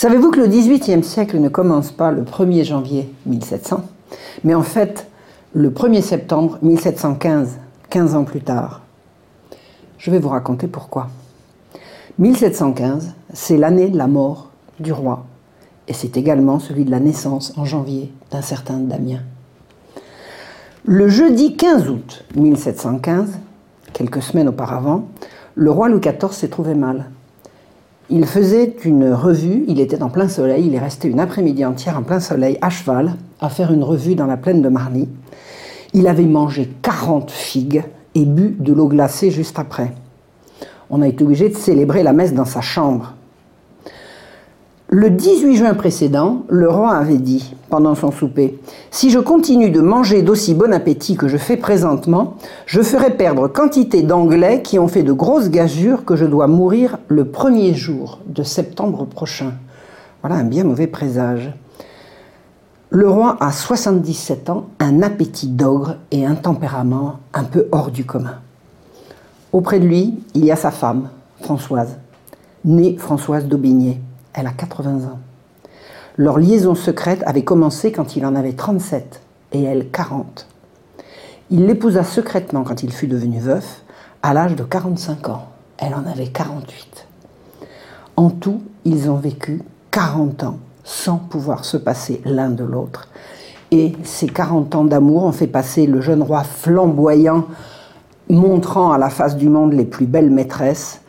Savez-vous que le XVIIIe siècle ne commence pas le 1er janvier 1700, mais en fait le 1er septembre 1715, 15 ans plus tard? Je vais vous raconter pourquoi. 1715, c'est l'année de la mort du roi, et c'est également celui de la naissance en janvier d'un certain Damien. Le jeudi 15 août 1715, quelques semaines auparavant, le roi Louis XIV s'est trouvé mal. Il faisait une revue, il était en plein soleil, il est resté une après-midi entière en plein soleil, à cheval, à faire une revue dans la plaine de Marny. Il avait mangé 40 figues et bu de l'eau glacée juste après. On a été obligé de célébrer la messe dans sa chambre. Le 18 juin précédent, le roi avait dit, pendant son souper, Si je continue de manger d'aussi bon appétit que je fais présentement, je ferai perdre quantité d'Anglais qui ont fait de grosses gageures que je dois mourir le premier jour de septembre prochain. Voilà un bien mauvais présage. Le roi a 77 ans, un appétit d'ogre et un tempérament un peu hors du commun. Auprès de lui, il y a sa femme, Françoise, née Françoise d'Aubigné elle a 80 ans. Leur liaison secrète avait commencé quand il en avait 37 et elle 40. Il l'épousa secrètement quand il fut devenu veuf, à l'âge de 45 ans. Elle en avait 48. En tout, ils ont vécu 40 ans sans pouvoir se passer l'un de l'autre. Et ces 40 ans d'amour ont fait passer le jeune roi flamboyant, montrant à la face du monde les plus belles maîtresses,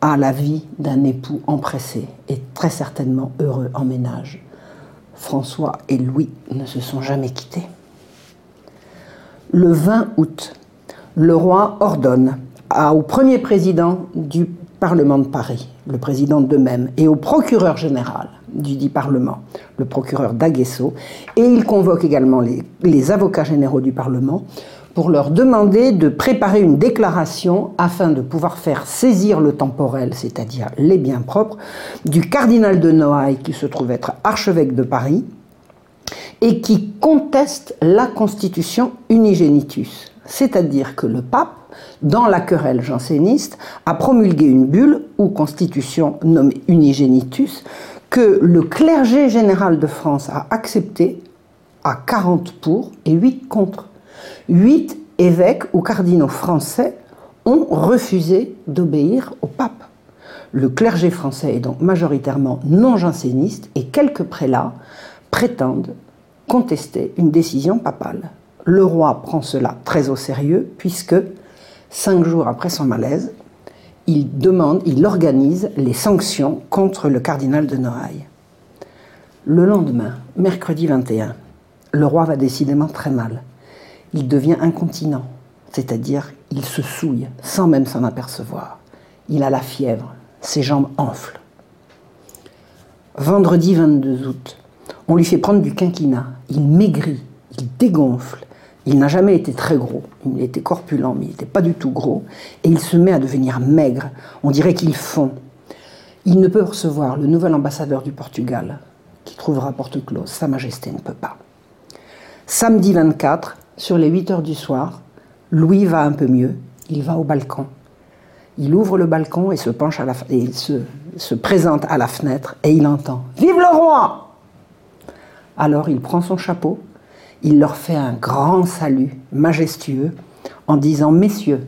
à la vie d'un époux empressé et très certainement heureux en ménage. François et Louis ne se sont jamais quittés. Le 20 août, le roi ordonne au premier président du Parlement de Paris, le président de même, et au procureur général du dit Parlement, le procureur d'Aguesseau, et il convoque également les, les avocats généraux du Parlement pour leur demander de préparer une déclaration afin de pouvoir faire saisir le temporel, c'est-à-dire les biens propres, du cardinal de Noailles qui se trouve être archevêque de Paris et qui conteste la constitution unigenitus, c'est-à-dire que le pape, dans la querelle janséniste, a promulgué une bulle ou constitution nommée unigenitus que le clergé général de France a accepté à 40 pour et 8 contre huit évêques ou cardinaux français ont refusé d'obéir au pape. Le clergé français est donc majoritairement non janséniste et quelques prélats prétendent contester une décision papale. Le roi prend cela très au sérieux puisque, cinq jours après son malaise, il demande, il organise les sanctions contre le cardinal de Noailles. Le lendemain, mercredi 21, le roi va décidément très mal il devient incontinent, c'est-à-dire il se souille sans même s'en apercevoir. Il a la fièvre, ses jambes enflent. Vendredi 22 août, on lui fait prendre du quinquina, il maigrit, il dégonfle, il n'a jamais été très gros, il était corpulent mais il n'était pas du tout gros, et il se met à devenir maigre, on dirait qu'il fond. Il ne peut recevoir le nouvel ambassadeur du Portugal, qui trouvera porte close, Sa Majesté ne peut pas. Samedi 24, sur les 8 heures du soir, Louis va un peu mieux, il va au balcon. Il ouvre le balcon et se se présente à la fenêtre et il entend Vive le roi Alors il prend son chapeau, il leur fait un grand salut majestueux en disant Messieurs,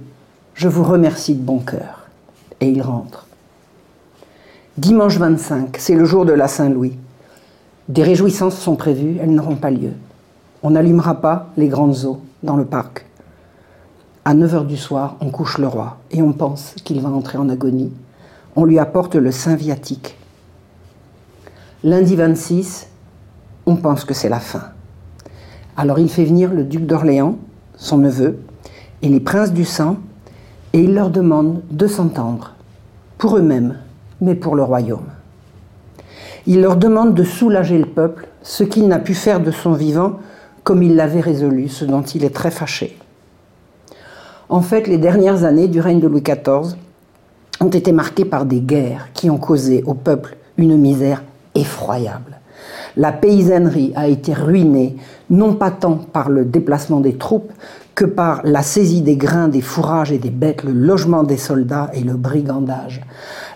je vous remercie de bon cœur. Et il rentre. Dimanche 25, c'est le jour de la Saint-Louis. Des réjouissances sont prévues, elles n'auront pas lieu. On n'allumera pas les grandes eaux dans le parc. À 9 h du soir, on couche le roi et on pense qu'il va entrer en agonie. On lui apporte le saint viatique. Lundi 26, on pense que c'est la fin. Alors il fait venir le duc d'Orléans, son neveu, et les princes du sang, et il leur demande de s'entendre, pour eux-mêmes, mais pour le royaume. Il leur demande de soulager le peuple, ce qu'il n'a pu faire de son vivant comme il l'avait résolu, ce dont il est très fâché. En fait, les dernières années du règne de Louis XIV ont été marquées par des guerres qui ont causé au peuple une misère effroyable. La paysannerie a été ruinée non pas tant par le déplacement des troupes que par la saisie des grains, des fourrages et des bêtes, le logement des soldats et le brigandage.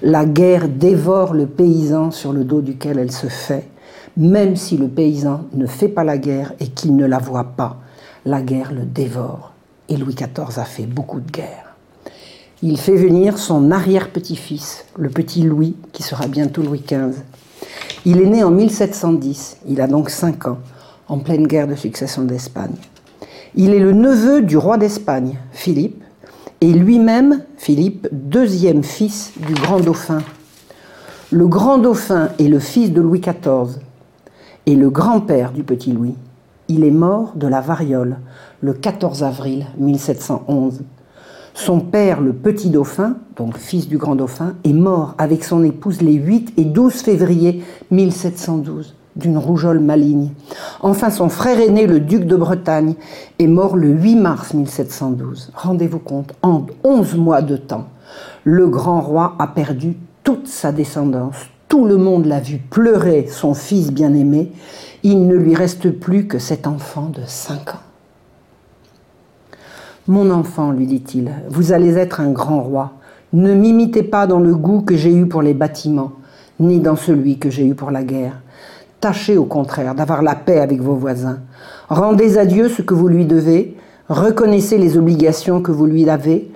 La guerre dévore le paysan sur le dos duquel elle se fait, même si le paysan ne fait pas la guerre et qu'il ne la voit pas. La guerre le dévore. Et Louis XIV a fait beaucoup de guerres. Il fait venir son arrière-petit-fils, le petit Louis, qui sera bientôt Louis XV. Il est né en 1710, il a donc 5 ans, en pleine guerre de succession d'Espagne. Il est le neveu du roi d'Espagne, Philippe, et lui-même, Philippe, deuxième fils du grand dauphin. Le grand dauphin est le fils de Louis XIV et le grand-père du petit Louis. Il est mort de la variole le 14 avril 1711. Son père, le petit dauphin, donc fils du grand dauphin, est mort avec son épouse les 8 et 12 février 1712 d'une rougeole maligne. Enfin, son frère aîné, le duc de Bretagne, est mort le 8 mars 1712. Rendez-vous compte, en 11 mois de temps, le grand roi a perdu toute sa descendance. Tout le monde l'a vu pleurer son fils bien-aimé. Il ne lui reste plus que cet enfant de 5 ans. Mon enfant, lui dit-il, vous allez être un grand roi. Ne m'imitez pas dans le goût que j'ai eu pour les bâtiments, ni dans celui que j'ai eu pour la guerre. Tâchez au contraire d'avoir la paix avec vos voisins. Rendez à Dieu ce que vous lui devez, reconnaissez les obligations que vous lui avez,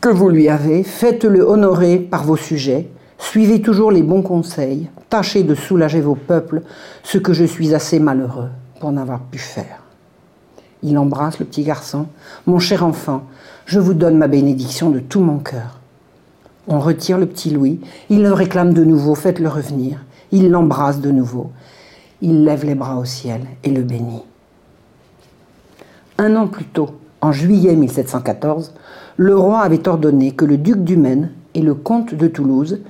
que vous lui avez, faites-le honorer par vos sujets, suivez toujours les bons conseils, tâchez de soulager vos peuples, ce que je suis assez malheureux pour n'avoir pu faire. Il embrasse le petit garçon. Mon cher enfant, je vous donne ma bénédiction de tout mon cœur. On retire le petit Louis. Il le réclame de nouveau. Faites-le revenir. Il l'embrasse de nouveau. Il lève les bras au ciel et le bénit. Un an plus tôt, en juillet 1714, le roi avait ordonné que le duc du Maine et le comte de Toulouse,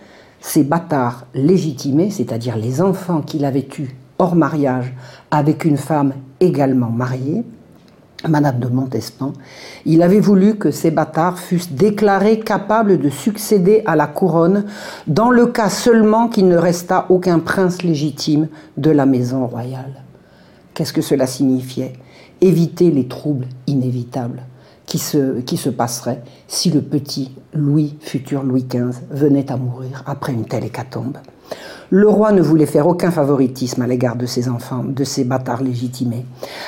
ces bâtards légitimés, c'est-à-dire les enfants qu'il avait eus hors mariage avec une femme également mariée, Madame de Montespan, il avait voulu que ces bâtards fussent déclarés capables de succéder à la couronne dans le cas seulement qu'il ne restât aucun prince légitime de la maison royale. Qu'est-ce que cela signifiait? Éviter les troubles inévitables qui se, passeraient si le petit Louis, futur Louis XV, venait à mourir après une telle hécatombe. Le roi ne voulait faire aucun favoritisme à l'égard de ses enfants, de ses bâtards légitimés.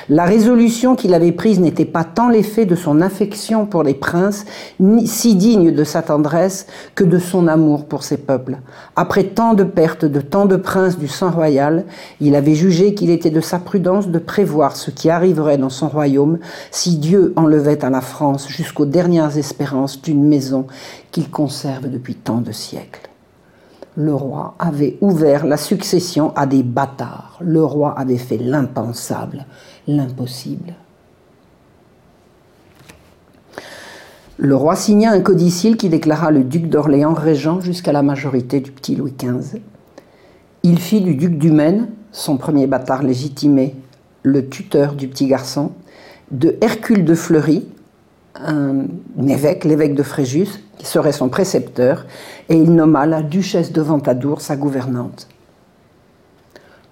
La résolution qu'il avait prise n'était pas tant l'effet de son affection pour les princes, ni si digne de sa tendresse, que de son amour pour ses peuples. Après tant de pertes de tant de princes du sang royal, il avait jugé qu'il était de sa prudence de prévoir ce qui arriverait dans son royaume si Dieu enlevait à la France jusqu'aux dernières espérances d'une maison qu'il conserve depuis tant de siècles le roi avait ouvert la succession à des bâtards. Le roi avait fait l'impensable, l'impossible. Le roi signa un codicile qui déclara le duc d'Orléans régent jusqu'à la majorité du petit Louis XV. Il fit du duc du Maine, son premier bâtard légitimé, le tuteur du petit garçon, de Hercule de Fleury, un évêque, l'évêque de Fréjus, qui serait son précepteur, et il nomma la duchesse de Ventadour sa gouvernante.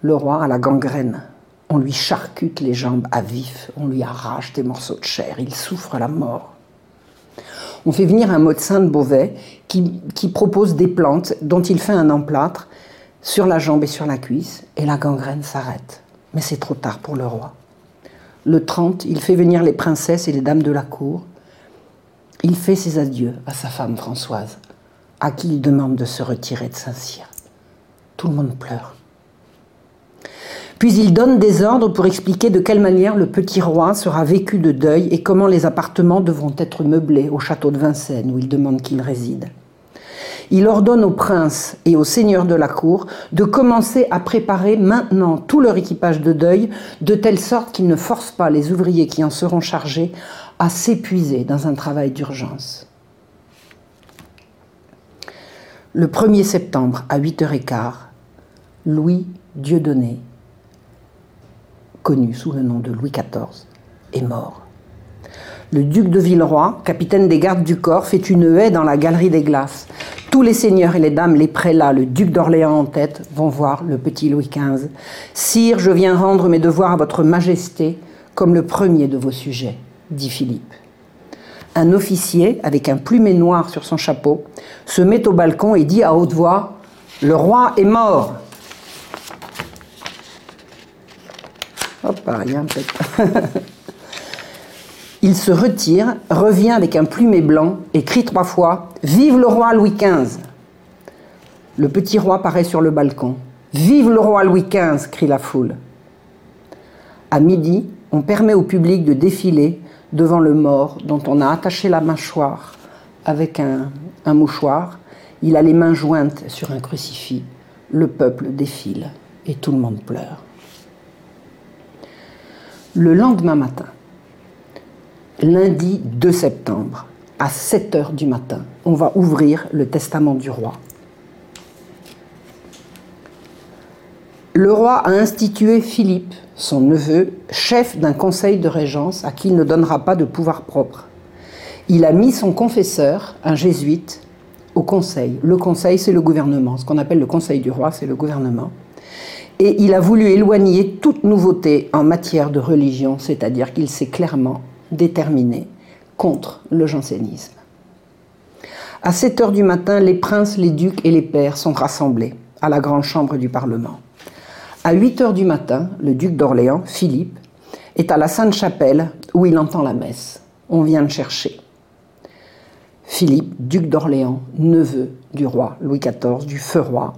Le roi a la gangrène. On lui charcute les jambes à vif, on lui arrache des morceaux de chair, il souffre la mort. On fait venir un médecin de Beauvais qui, qui propose des plantes dont il fait un emplâtre sur la jambe et sur la cuisse, et la gangrène s'arrête. Mais c'est trop tard pour le roi. Le 30, il fait venir les princesses et les dames de la cour. Il fait ses adieux à sa femme Françoise, à qui il demande de se retirer de Saint-Cyr. Tout le monde pleure. Puis il donne des ordres pour expliquer de quelle manière le petit roi sera vécu de deuil et comment les appartements devront être meublés au château de Vincennes où il demande qu'il réside. Il ordonne aux princes et aux seigneurs de la cour de commencer à préparer maintenant tout leur équipage de deuil, de telle sorte qu'ils ne forcent pas les ouvriers qui en seront chargés à s'épuiser dans un travail d'urgence. Le 1er septembre à 8h15, Louis Dieudonné, connu sous le nom de Louis XIV, est mort. Le duc de Villeroy, capitaine des gardes du corps, fait une haie dans la galerie des glaces. Tous les seigneurs et les dames, les prélats, le duc d'Orléans en tête, vont voir le petit Louis XV. Sire, je viens rendre mes devoirs à votre majesté comme le premier de vos sujets, dit Philippe. Un officier, avec un plumet noir sur son chapeau, se met au balcon et dit à haute voix Le roi est mort. Hop. Il se retire, revient avec un plumet blanc et crie trois fois Vive le roi Louis XV Le petit roi paraît sur le balcon. Vive le roi Louis XV crie la foule. À midi, on permet au public de défiler devant le mort dont on a attaché la mâchoire avec un, un mouchoir. Il a les mains jointes sur un crucifix. Le peuple défile et tout le monde pleure. Le lendemain matin, lundi 2 septembre, à 7 heures du matin, on va ouvrir le testament du roi. Le roi a institué Philippe, son neveu, chef d'un conseil de régence à qui il ne donnera pas de pouvoir propre. Il a mis son confesseur, un jésuite, au conseil. Le conseil, c'est le gouvernement. Ce qu'on appelle le conseil du roi, c'est le gouvernement. Et il a voulu éloigner toute nouveauté en matière de religion, c'est-à-dire qu'il s'est clairement déterminé contre le jansénisme. À 7 heures du matin, les princes, les ducs et les pairs sont rassemblés à la grande chambre du Parlement. À 8 heures du matin, le duc d'Orléans, Philippe, est à la Sainte-Chapelle où il entend la messe. On vient le chercher. Philippe, duc d'Orléans, neveu du roi Louis XIV, du feu roi,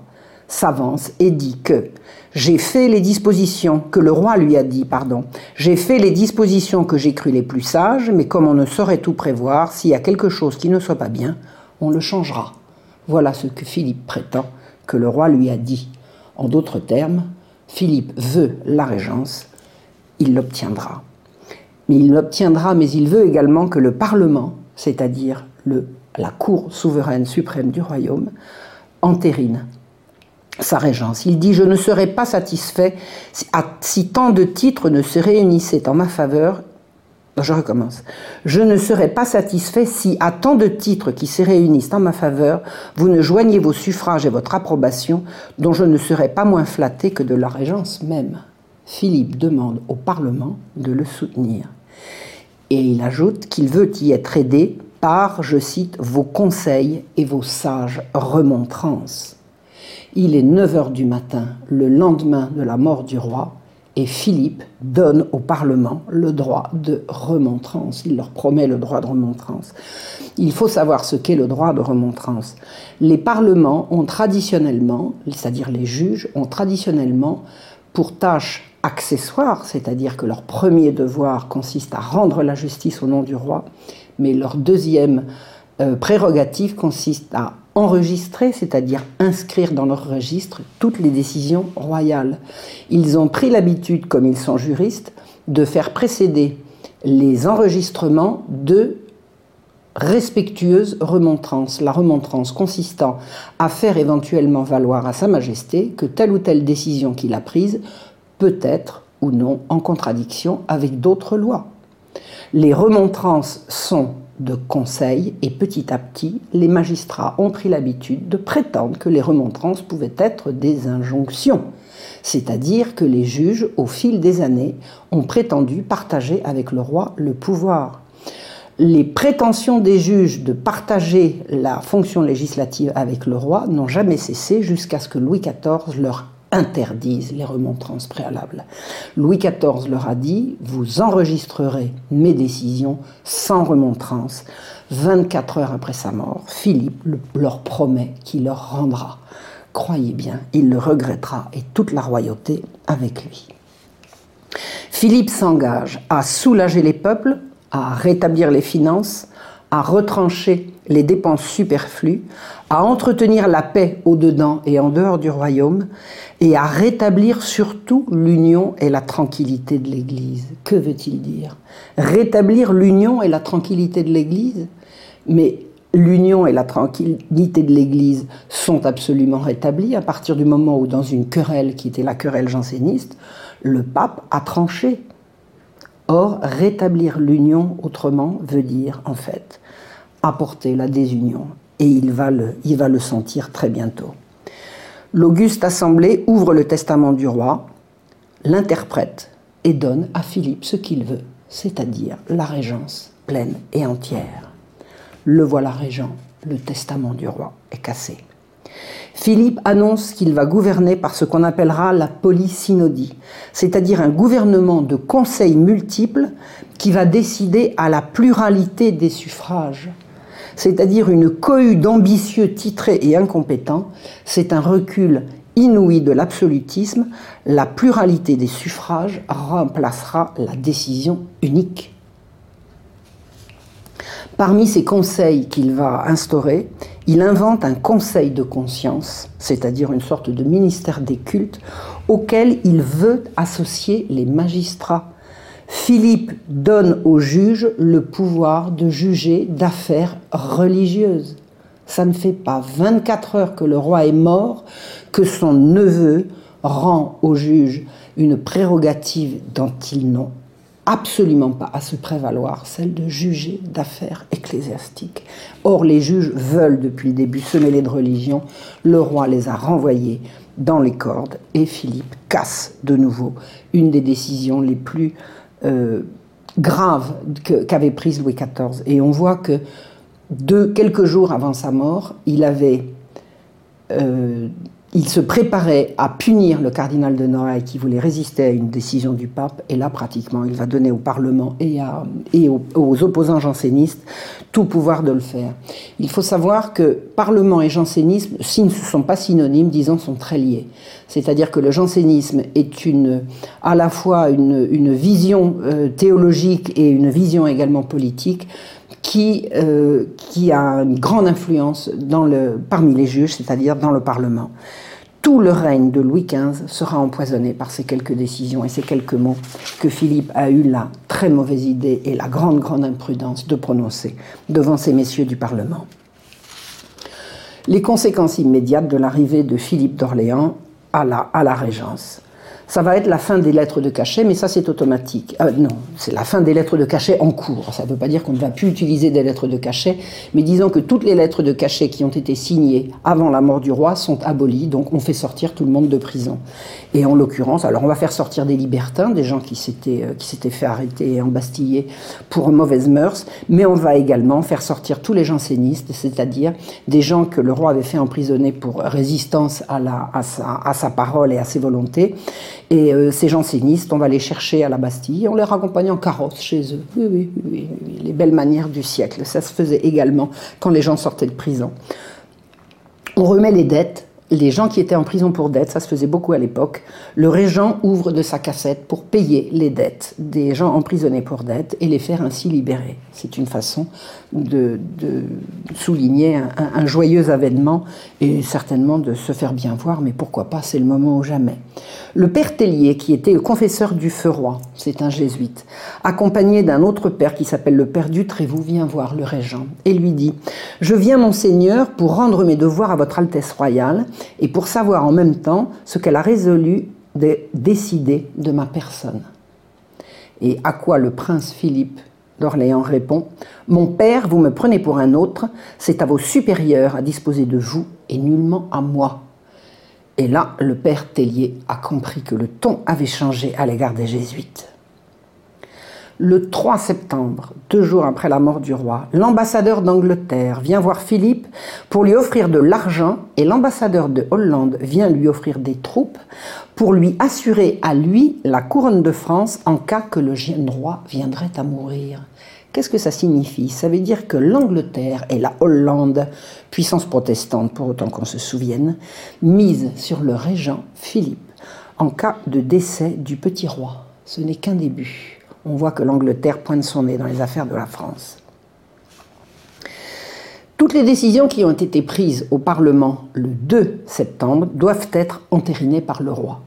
s'avance et dit que j'ai fait les dispositions que le roi lui a dit, pardon, j'ai fait les dispositions que j'ai cru les plus sages, mais comme on ne saurait tout prévoir, s'il y a quelque chose qui ne soit pas bien, on le changera. Voilà ce que Philippe prétend que le roi lui a dit. En d'autres termes, Philippe veut la régence, il l'obtiendra. Mais il l'obtiendra, mais il veut également que le Parlement, c'est-à-dire la Cour souveraine suprême du royaume, entérine sa régence. Il dit Je ne serais pas satisfait si, tant de titres ne se réunissaient en ma faveur. Je recommence. Je ne serais pas satisfait si, à tant de titres qui se réunissent en ma faveur, vous ne joignez vos suffrages et votre approbation, dont je ne serais pas moins flatté que de la régence même. Philippe demande au Parlement de le soutenir. Et il ajoute qu'il veut y être aidé par, je cite, vos conseils et vos sages remontrances. Il est 9 heures du matin, le lendemain de la mort du roi, et Philippe donne au Parlement le droit de remontrance. Il leur promet le droit de remontrance. Il faut savoir ce qu'est le droit de remontrance. Les parlements ont traditionnellement, c'est-à-dire les juges, ont traditionnellement pour tâche accessoire, c'est-à-dire que leur premier devoir consiste à rendre la justice au nom du roi, mais leur deuxième euh, prérogative consiste à enregistrer, c'est-à-dire inscrire dans leur registre toutes les décisions royales. Ils ont pris l'habitude, comme ils sont juristes, de faire précéder les enregistrements de respectueuses remontrances. La remontrance consistant à faire éventuellement valoir à Sa Majesté que telle ou telle décision qu'il a prise peut être ou non en contradiction avec d'autres lois. Les remontrances sont de conseils et petit à petit, les magistrats ont pris l'habitude de prétendre que les remontrances pouvaient être des injonctions, c'est-à-dire que les juges, au fil des années, ont prétendu partager avec le roi le pouvoir. Les prétentions des juges de partager la fonction législative avec le roi n'ont jamais cessé jusqu'à ce que Louis XIV leur interdisent les remontrances préalables. Louis XIV leur a dit, vous enregistrerez mes décisions sans remontrance. 24 heures après sa mort, Philippe leur promet qu'il leur rendra. Croyez bien, il le regrettera et toute la royauté avec lui. Philippe s'engage à soulager les peuples, à rétablir les finances, à retrancher les dépenses superflues, à entretenir la paix au-dedans et en dehors du royaume, et à rétablir surtout l'union et la tranquillité de l'Église. Que veut-il dire? Rétablir l'union et la tranquillité de l'Église? Mais l'union et la tranquillité de l'Église sont absolument rétablies à partir du moment où, dans une querelle qui était la querelle janséniste, le pape a tranché. Or, rétablir l'union autrement veut dire, en fait, apporter la désunion et il va le, sentir très bientôt. L'auguste assemblée ouvre le testament du roi, l'interprète et donne à Philippe ce qu'il veut, c'est-à-dire la régence pleine et entière. Le voilà régent, le testament du roi est cassé. Philippe annonce qu'il va gouverner par ce qu'on appellera la polysynodie, c'est-à-dire un gouvernement de conseils multiples qui va décider à la pluralité des suffrages, c'est-à-dire une cohue d'ambitieux titrés et incompétents. C'est un recul inouï de l'absolutisme. La pluralité des suffrages remplacera la décision unique. Parmi ces conseils qu'il va instaurer, il invente un conseil de conscience, c'est-à-dire une sorte de ministère des cultes, auquel il veut associer les magistrats. Philippe donne aux juges le pouvoir de juger d'affaires religieuses. Ça ne fait pas 24 heures que le roi est mort que son neveu rend aux juges une prérogative dont ils n'ont absolument pas à se prévaloir, celle de juger d'affaires ecclésiastiques. Or, les juges veulent depuis le début se mêler de religion. Le roi les a renvoyés dans les cordes et Philippe casse de nouveau une des décisions les plus euh, graves qu'avait prise Louis XIV. Et on voit que quelques jours avant sa mort, il avait euh, il se préparait à punir le cardinal de Noailles qui voulait résister à une décision du pape, et là, pratiquement, il va donner au Parlement et, aux, opposants jansénistes tout pouvoir de le faire. Il faut savoir que Parlement et jansénisme, s'ils ne sont pas synonymes, disons, sont très liés. C'est-à-dire que le jansénisme est à la fois une, une vision euh, théologique et une vision également politique qui, euh, qui a une grande influence parmi les juges, c'est-à-dire dans le Parlement. Tout le règne de Louis XV sera empoisonné par ces quelques décisions et ces quelques mots que Philippe a eu la très mauvaise idée et la grande, grande imprudence de prononcer devant ces messieurs du Parlement. Les conséquences immédiates de l'arrivée de Philippe d'Orléans à la, à la Régence ça va être la fin des lettres de cachet, mais ça c'est automatique. Euh, non, c'est la fin des lettres de cachet en cours. Ça ne veut pas dire qu'on ne va plus utiliser des lettres de cachet, mais disons que toutes les lettres de cachet qui ont été signées avant la mort du roi sont abolies, donc on fait sortir tout le monde de prison. Et en l'occurrence, alors on va faire sortir des libertins, des gens qui s'étaient euh, qui s'étaient fait arrêter et embastiller pour mauvaises mœurs, mais on va également faire sortir tous les jansénistes, c'est-à-dire des gens que le roi avait fait emprisonner pour résistance à, la, à, sa, à sa parole et à ses volontés et euh, ces jansénistes, on va les chercher à la Bastille, on les raccompagne en carrosse chez eux. Oui, oui, oui, oui, les belles manières du siècle. Ça se faisait également quand les gens sortaient de prison. On remet les dettes les gens qui étaient en prison pour dette, ça se faisait beaucoup à l'époque, le régent ouvre de sa cassette pour payer les dettes des gens emprisonnés pour dette et les faire ainsi libérer. C'est une façon de, souligner un, joyeux avènement et certainement de se faire bien voir, mais pourquoi pas, c'est le moment ou jamais. Le père Tellier, qui était confesseur du feu roi, c'est un jésuite, accompagné d'un autre père qui s'appelle le père du Trévoux, vient voir le régent et lui dit Je viens, monseigneur, pour rendre mes devoirs à votre Altesse royale et pour savoir en même temps ce qu'elle a résolu de décider de ma personne. Et à quoi le prince Philippe d'Orléans répond Mon père, vous me prenez pour un autre, c'est à vos supérieurs à disposer de vous et nullement à moi. Et là, le père Tellier a compris que le ton avait changé à l'égard des jésuites. Le 3 septembre, deux jours après la mort du roi, l'ambassadeur d'Angleterre vient voir Philippe pour lui offrir de l'argent et l'ambassadeur de Hollande vient lui offrir des troupes pour lui assurer à lui la couronne de France en cas que le jeune roi viendrait à mourir. Qu'est-ce que ça signifie? Ça veut dire que l'Angleterre et la Hollande, puissance protestante pour autant qu'on se souvienne, mise sur le régent Philippe en cas de décès du petit roi. Ce n'est qu'un début on voit que l'Angleterre pointe son nez dans les affaires de la France. Toutes les décisions qui ont été prises au Parlement le 2 septembre doivent être entérinées par le roi.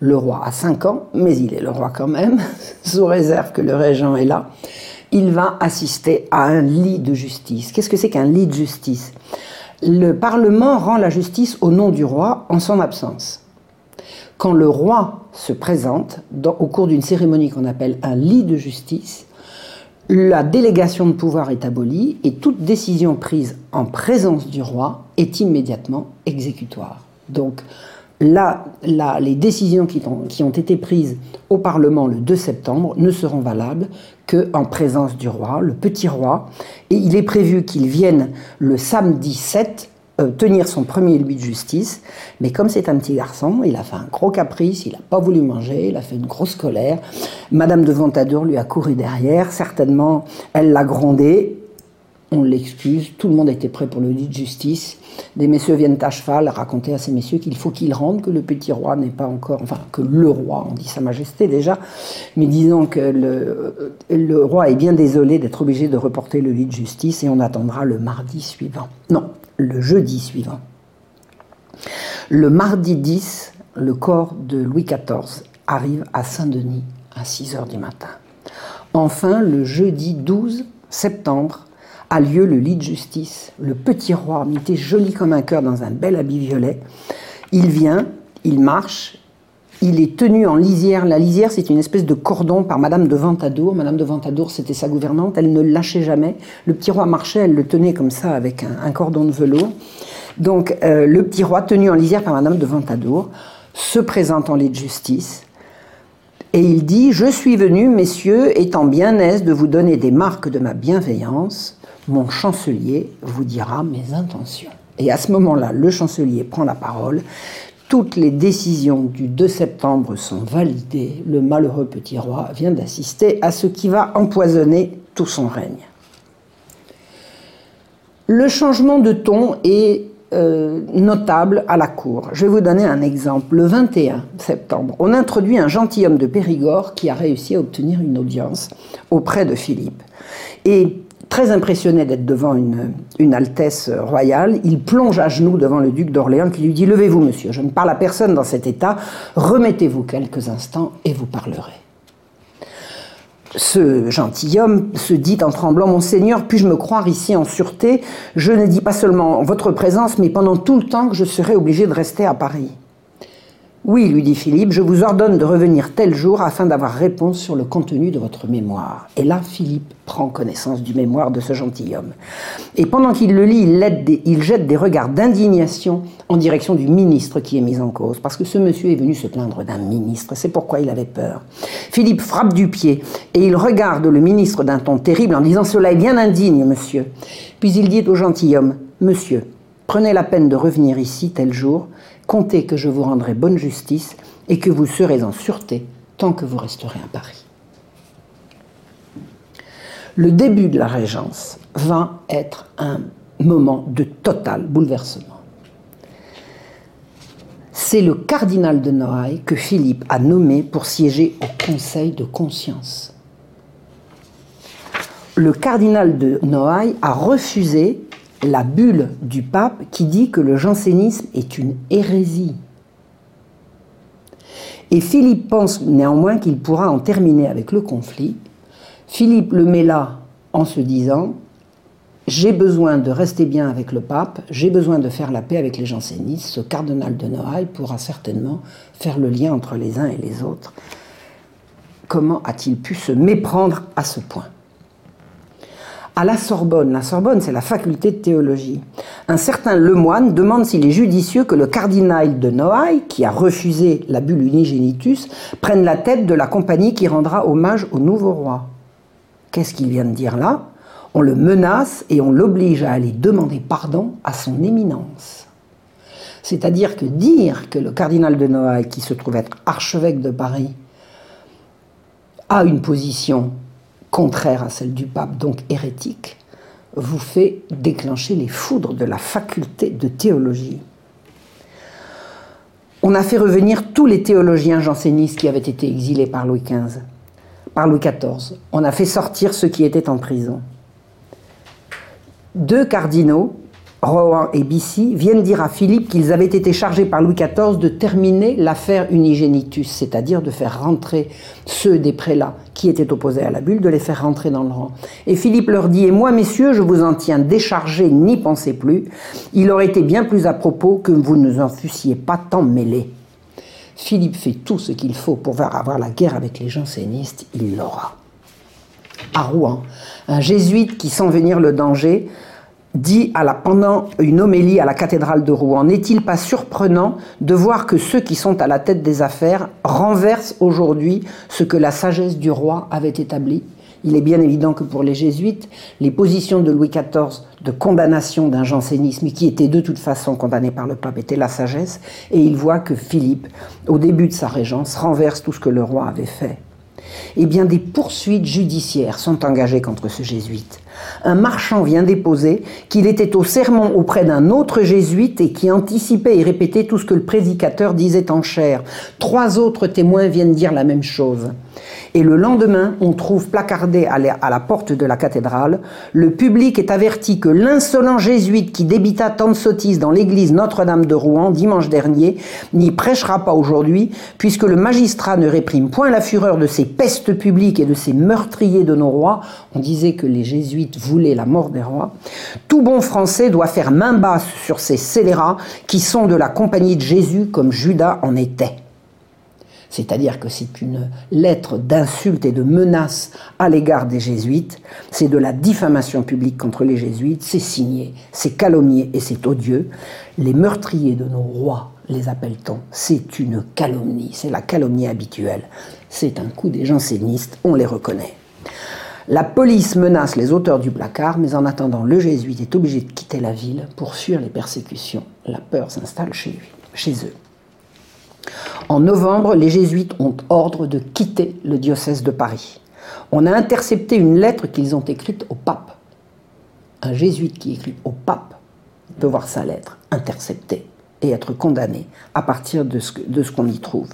Le roi a 5 ans, mais il est le roi quand même, sous réserve que le régent est là. Il va assister à un lit de justice. Qu'est-ce que c'est qu'un lit de justice? Le Parlement rend la justice au nom du roi en son absence. Quand le roi se présente au cours d'une cérémonie qu'on appelle un lit de justice, la délégation de pouvoir est abolie et toute décision prise en présence du roi est immédiatement exécutoire. Donc les décisions qui ont, qui ont, été prises au Parlement le 2 septembre ne seront valables qu'en présence du roi, le petit roi, et il est prévu qu'il vienne le samedi 7 euh, tenir son premier louis de justice, mais comme c'est un petit garçon, il a fait un gros caprice, il n'a pas voulu manger, il a fait une grosse colère. Madame de Ventadour lui a couru derrière, certainement elle l'a grondé, on l'excuse, tout le monde était prêt pour le lit de justice. Des messieurs viennent à cheval raconter à ces messieurs qu'il faut qu'ils rendent, que le petit roi n'est pas encore, enfin que le roi, on dit Sa Majesté déjà, mais disons que le, roi est bien désolé d'être obligé de reporter le lit de justice et on attendra le mardi suivant. Non, le jeudi suivant. Le mardi 10, le corps de Louis XIV arrive à Saint-Denis à 6 heures du matin. Enfin, le jeudi 12 septembre, a lieu le lit de justice. Le petit roi, était joli comme un cœur dans un bel habit violet, il vient, il marche, il est tenu en lisière. La lisière, c'est une espèce de cordon par Madame de Ventadour. Madame de Ventadour, c'était sa gouvernante. Elle ne lâchait jamais. Le petit roi marchait, elle le tenait comme ça avec un, cordon de velours. Donc, euh, le petit roi, tenu en lisière par Madame de Ventadour, se présente en lit de justice. Et il dit Je suis venu, messieurs, étant bien aise de vous donner des marques de ma bienveillance. Mon chancelier vous dira mes intentions. Et à ce moment-là, le chancelier prend la parole toutes les décisions du 2 septembre sont validées. Le malheureux petit roi vient d'assister à ce qui va empoisonner tout son règne. Le changement de ton est euh, notable à la cour. Je vais vous donner un exemple. Le 21 septembre, on introduit un gentilhomme de Périgord qui a réussi à obtenir une audience auprès de Philippe. Et très impressionné d'être devant une, une, Altesse royale, il plonge à genoux devant le duc d'Orléans qui lui dit Levez-vous, monsieur, je ne parle à personne dans cet état, remettez-vous quelques instants et vous parlerez. Ce gentilhomme se dit en tremblant Monseigneur, puis-je me croire ici en sûreté? Je ne dis pas seulement votre présence, mais pendant tout le temps que je serai obligé de rester à Paris. Oui, lui dit Philippe, je vous ordonne de revenir tel jour afin d'avoir réponse sur le contenu de votre mémoire. Et là, Philippe prend connaissance du mémoire de ce gentilhomme. Et pendant qu'il le lit, il, jette des regards d'indignation en direction du ministre qui est mis en cause, parce que ce monsieur est venu se plaindre d'un ministre, c'est pourquoi il avait peur. Philippe frappe du pied et il regarde le ministre d'un ton terrible en disant Cela est bien indigne, monsieur. Puis il dit au gentilhomme Monsieur, prenez la peine de revenir ici tel jour comptez que je vous rendrai bonne justice et que vous serez en sûreté tant que vous resterez à Paris. Le début de la Régence va être un moment de total bouleversement. C'est le cardinal de Noailles que Philippe a nommé pour siéger au Conseil de conscience. Le cardinal de Noailles a refusé la bulle du pape qui dit que le jansénisme est une hérésie. Et Philippe pense néanmoins qu'il pourra en terminer avec le conflit. Philippe le met là en se disant j'ai besoin de rester bien avec le pape, j'ai besoin de faire la paix avec les jansénistes. Ce cardinal de Noailles pourra certainement faire le lien entre les uns et les autres. Comment a-t-il pu se méprendre à ce point? À la Sorbonne. La Sorbonne, c'est la faculté de théologie. Un certain Lemoine demande s'il est judicieux que le cardinal de Noailles, qui a refusé la bulle unigenitus, prenne la tête de la compagnie qui rendra hommage au nouveau roi. Qu'est-ce qu'il vient de dire là? On le menace et on l'oblige à aller demander pardon à son éminence. C'est-à-dire que dire que le cardinal de Noailles, qui se trouve être archevêque de Paris, a une position contraire à celle du pape, donc hérétique, vous fait déclencher les foudres de la faculté de théologie. On a fait revenir tous les théologiens jansénistes qui avaient été exilés par Louis XV, par Louis XIV. On a fait sortir ceux qui étaient en prison. Deux cardinaux, Rohan et Bissy viennent dire à Philippe qu'ils avaient été chargés par Louis XIV de terminer l'affaire Unigenitus, c'est-à-dire de faire rentrer ceux des prélats qui étaient opposés à la bulle, de les faire rentrer dans le rang. Et Philippe leur dit, et moi messieurs, je vous en tiens déchargés, n'y pensez plus, il aurait été bien plus à propos que vous ne en fussiez pas tant mêlés. Philippe fait tout ce qu'il faut pour avoir la guerre avec les jansénistes, il l'aura. à Rouen. Un jésuite qui sent venir le danger dit pendant une homélie à la cathédrale de Rouen, n'est-il pas surprenant de voir que ceux qui sont à la tête des affaires renversent aujourd'hui ce que la sagesse du roi avait établi? Il est bien évident que pour les jésuites, les positions de Louis XIV de condamnation d'un jansénisme qui était de toute façon condamné par le pape étaient la sagesse, et il voit que Philippe, au début de sa régence, renverse tout ce que le roi avait fait. Eh bien, des poursuites judiciaires sont engagées contre ce jésuite. Un marchand vient déposer qu'il était au sermon auprès d'un autre jésuite et qui anticipait et répétait tout ce que le prédicateur disait en chair. Trois autres témoins viennent dire la même chose. Et le lendemain, on trouve placardé à la porte de la cathédrale Le public est averti que l'insolent jésuite qui débita tant de sottises dans l'église Notre-Dame de Rouen dimanche dernier n'y prêchera pas aujourd'hui, puisque le magistrat ne réprime point la fureur de ces pestes publiques et de ces meurtriers de nos rois. On disait que les jésuites voulaient la mort des rois. Tout bon français doit faire main basse sur ces scélérats qui sont de la compagnie de Jésus comme Judas en était. C'est-à-dire que c'est une lettre d'insulte et de menace à l'égard des jésuites, c'est de la diffamation publique contre les jésuites, c'est signé, c'est calomnié et c'est odieux. Les meurtriers de nos rois, les appelle-t-on, c'est une calomnie, c'est la calomnie habituelle. C'est un coup des jansénistes, on les reconnaît. La police menace les auteurs du placard, mais en attendant, le jésuite est obligé de quitter la ville pour fuir les persécutions. La peur s'installe chez eux. En novembre, les jésuites ont ordre de quitter le diocèse de Paris. On a intercepté une lettre qu'ils ont écrite au pape. Un jésuite qui écrit au pape peut voir sa lettre interceptée et être condamné à partir de ce, qu'on y trouve.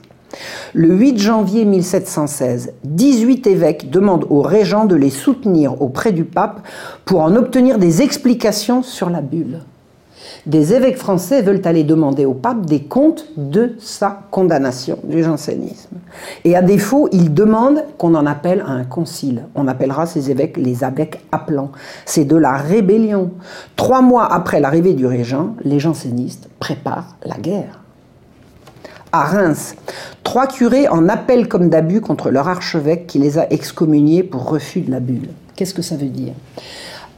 Le 8 janvier 1716, 18 évêques demandent aux régents de les soutenir auprès du pape pour en obtenir des explications sur la bulle des évêques français veulent aller demander au pape des comptes de sa condamnation du jansénisme. Et à défaut, ils demandent qu'on en appelle à un concile. On appellera ces évêques les évêques appelants. C'est de la rébellion. Trois mois après l'arrivée du régent, les jansénistes préparent la guerre. À Reims, trois curés en appellent comme d'abus contre leur archevêque qui les a excommuniés pour refus de la bulle. Qu'est-ce que ça veut dire?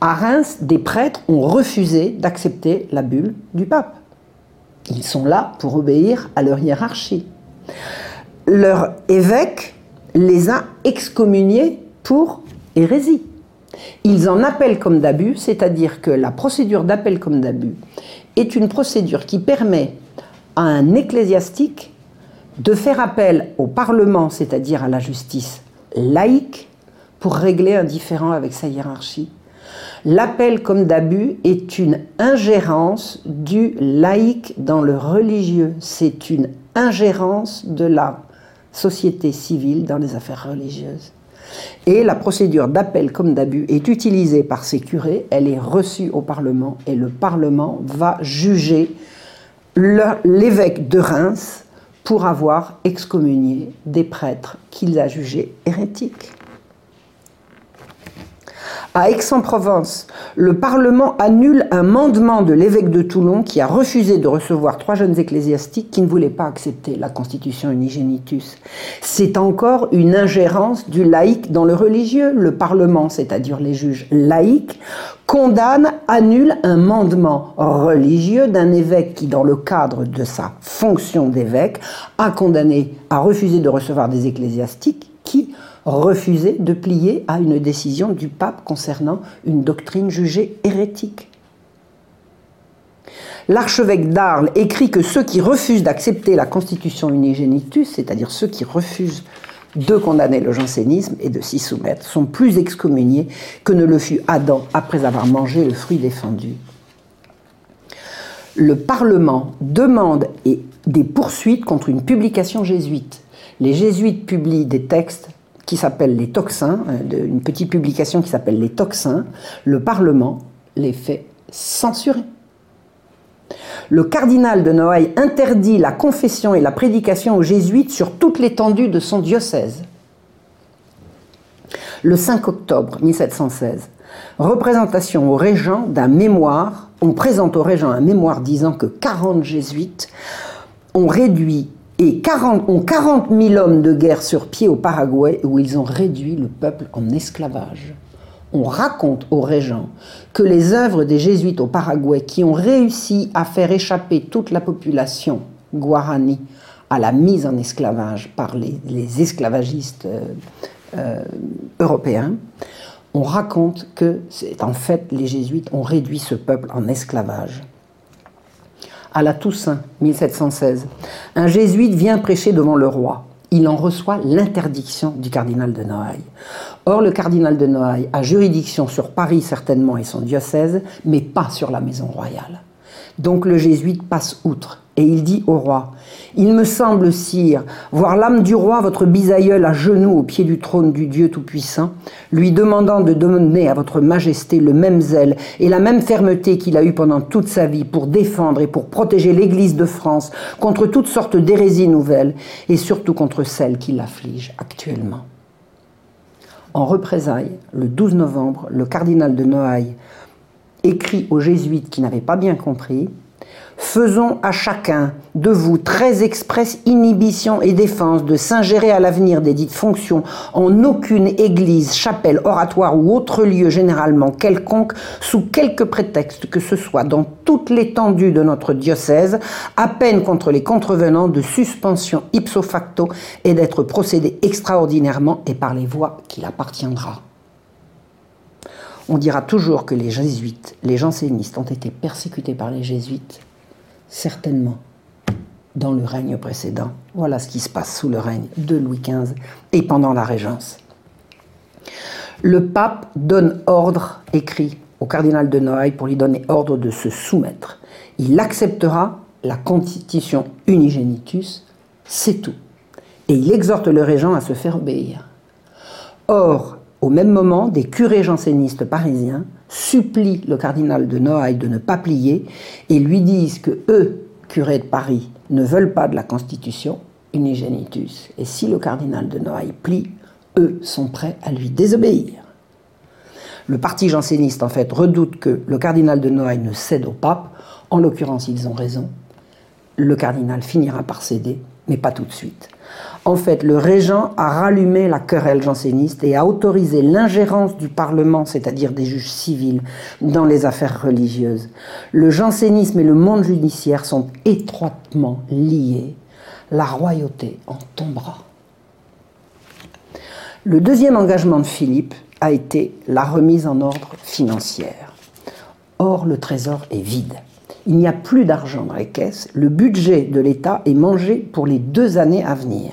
À Reims, des prêtres ont refusé d'accepter la bulle du pape. Ils sont là pour obéir à leur hiérarchie. Leur évêque les a excommuniés pour hérésie. Ils en appellent comme d'abus, c'est-à-dire que la procédure d'appel comme d'abus est une procédure qui permet à un ecclésiastique de faire appel au Parlement, c'est-à-dire à la justice laïque, pour régler un différend avec sa hiérarchie L'appel comme d'abus est une ingérence du laïc dans le religieux. C'est une ingérence de la société civile dans les affaires religieuses. Et la procédure d'appel comme d'abus est utilisée par ces curés, elle est reçue au Parlement et le Parlement va juger l'évêque de Reims pour avoir excommunié des prêtres qu'il a jugés hérétiques. À Aix-en-Provence, le Parlement annule un mandement de l'évêque de Toulon qui a refusé de recevoir trois jeunes ecclésiastiques qui ne voulaient pas accepter la constitution unigenitus. C'est encore une ingérence du laïc dans le religieux. Le Parlement, c'est-à-dire les juges laïcs, condamne, annule un mandement religieux d'un évêque qui, dans le cadre de sa fonction d'évêque, a condamné, a refusé de recevoir des ecclésiastiques qui refuser de plier à une décision du pape concernant une doctrine jugée hérétique. L'archevêque d'Arles écrit que ceux qui refusent d'accepter la constitution unigenitus, c'est-à-dire ceux qui refusent de condamner le jansénisme et de s'y soumettre, sont plus excommuniés que ne le fut Adam après avoir mangé le fruit défendu. Le Parlement demande des poursuites contre une publication jésuite. Les jésuites publient des textes qui s'appelle Les Toxins, euh, une petite publication qui s'appelle Les Toxins, le Parlement les fait censurer. Le cardinal de Noailles interdit la confession et la prédication aux jésuites sur toute l'étendue de son diocèse. Le 5 octobre 1716, représentation au régent d'un mémoire, on présente au régent un mémoire disant que 40 jésuites ont réduit et 40, ont 40 000 hommes de guerre sur pied au Paraguay où ils ont réduit le peuple en esclavage. On raconte aux régents que les œuvres des jésuites au Paraguay qui ont réussi à faire échapper toute la population guarani à la mise en esclavage par les, esclavagistes euh, euh, européens, on raconte que c'est en fait les jésuites ont réduit ce peuple en esclavage à la Toussaint 1716, un jésuite vient prêcher devant le roi. Il en reçoit l'interdiction du cardinal de Noailles. Or, le cardinal de Noailles a juridiction sur Paris certainement et son diocèse, mais pas sur la maison royale. Donc le jésuite passe outre et il dit au roi Il me semble, sire, voir l'âme du roi, votre bisaïeul, à genoux au pied du trône du Dieu Tout-Puissant, lui demandant de donner à votre majesté le même zèle et la même fermeté qu'il a eu pendant toute sa vie pour défendre et pour protéger l'Église de France contre toutes sortes d'hérésies nouvelles et surtout contre celles qui l'affligent actuellement. En représailles, le 12 novembre, le cardinal de Noailles écrit aux jésuites qui n'avaient pas bien compris Faisons à chacun de vous très expresse inhibition et défense de s'ingérer à l'avenir des dites fonctions en aucune église, chapelle, oratoire ou autre lieu généralement quelconque, sous quelque prétexte que ce soit dans toute l'étendue de notre diocèse, à peine contre les contrevenants de suspension ipso facto et d'être procédé extraordinairement et par les voies qu'il appartiendra. On dira toujours que les jésuites, les jansénistes ont été persécutés par les jésuites Certainement, dans le règne précédent. Voilà ce qui se passe sous le règne de Louis XV et pendant la Régence. Le pape donne ordre, écrit au cardinal de Noailles, pour lui donner ordre de se soumettre. Il acceptera la constitution unigenitus, c'est tout. Et il exhorte le régent à se faire obéir. Or, au même moment, des curés jansénistes parisiens supplient le cardinal de Noailles de ne pas plier et lui disent que eux, curés de Paris, ne veulent pas de la Constitution unigenitus. Et si le cardinal de Noailles plie, eux sont prêts à lui désobéir. Le parti janséniste, en fait, redoute que le cardinal de Noailles ne cède au pape. En l'occurrence, ils ont raison. Le cardinal finira par céder, mais pas tout de suite. En fait, le régent a rallumé la querelle janséniste et a autorisé l'ingérence du Parlement, c'est-à-dire des juges civils, dans les affaires religieuses. Le jansénisme et le monde judiciaire sont étroitement liés. La royauté en tombera. Le deuxième engagement de Philippe a été la remise en ordre financière. Or, le trésor est vide. Il n'y a plus d'argent dans les caisses. Le budget de l'État est mangé pour les deux années à venir.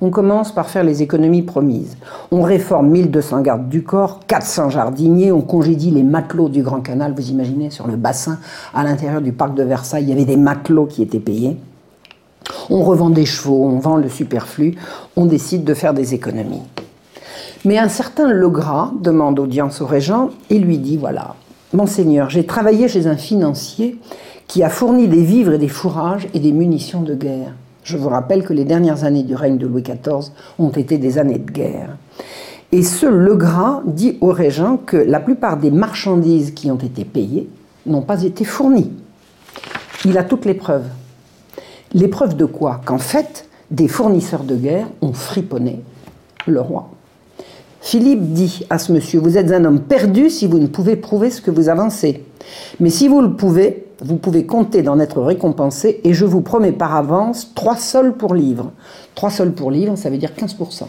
On commence par faire les économies promises. On réforme 1200 gardes du corps, 400 jardiniers, on congédie les matelots du Grand Canal. Vous imaginez, sur le bassin, à l'intérieur du parc de Versailles, il y avait des matelots qui étaient payés. On revend des chevaux, on vend le superflu, on décide de faire des économies. Mais un certain Legras demande audience au régent et lui dit voilà, Monseigneur, j'ai travaillé chez un financier qui a fourni des vivres et des fourrages et des munitions de guerre. Je vous rappelle que les dernières années du règne de Louis XIV ont été des années de guerre. Et ce Legras dit au régent que la plupart des marchandises qui ont été payées n'ont pas été fournies. Il a toutes les preuves. Les preuves de quoi? Qu'en fait, des fournisseurs de guerre ont friponné le roi. Philippe dit à ce monsieur, vous êtes un homme perdu si vous ne pouvez prouver ce que vous avancez. Mais si vous le pouvez, vous pouvez compter d'en être récompensé et je vous promets par avance trois sols pour livre. Trois sols pour livre, ça veut dire 15%.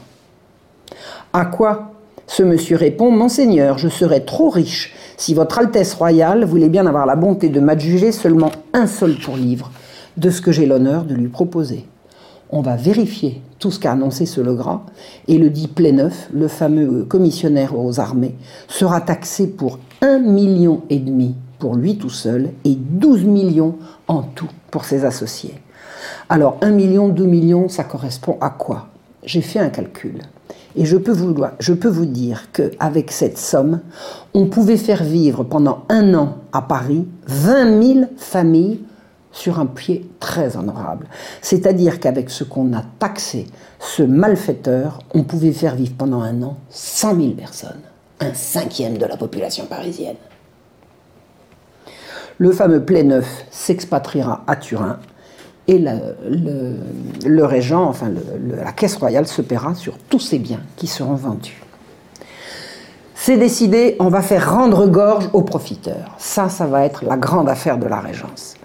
À quoi ce monsieur répond Monseigneur, je serais trop riche si votre Altesse royale voulait bien avoir la bonté de m'adjuger seulement un sol pour livre de ce que j'ai l'honneur de lui proposer. On va vérifier tout ce qu'a annoncé ce Legras et le dit Pléneuf, le fameux commissionnaire aux armées, sera taxé pour un million et demi pour lui tout seul et 12 millions en tout pour ses associés. Alors 1 million, 2 millions, ça correspond à quoi? J'ai fait un calcul. Et je peux vous, je peux vous dire qu'avec cette somme, on pouvait faire vivre pendant un an à Paris 20 000 familles sur un pied très honorable. C'est-à-dire qu'avec ce qu'on a taxé, ce malfaiteur, on pouvait faire vivre pendant un an 100 000 personnes, un cinquième de la population parisienne le fameux Pléneuf s'expatriera à Turin et le, régent, enfin la caisse royale se paiera sur tous ces biens qui seront vendus. C'est décidé, on va faire rendre gorge aux profiteurs. Ça, ça va être la grande affaire de la Régence.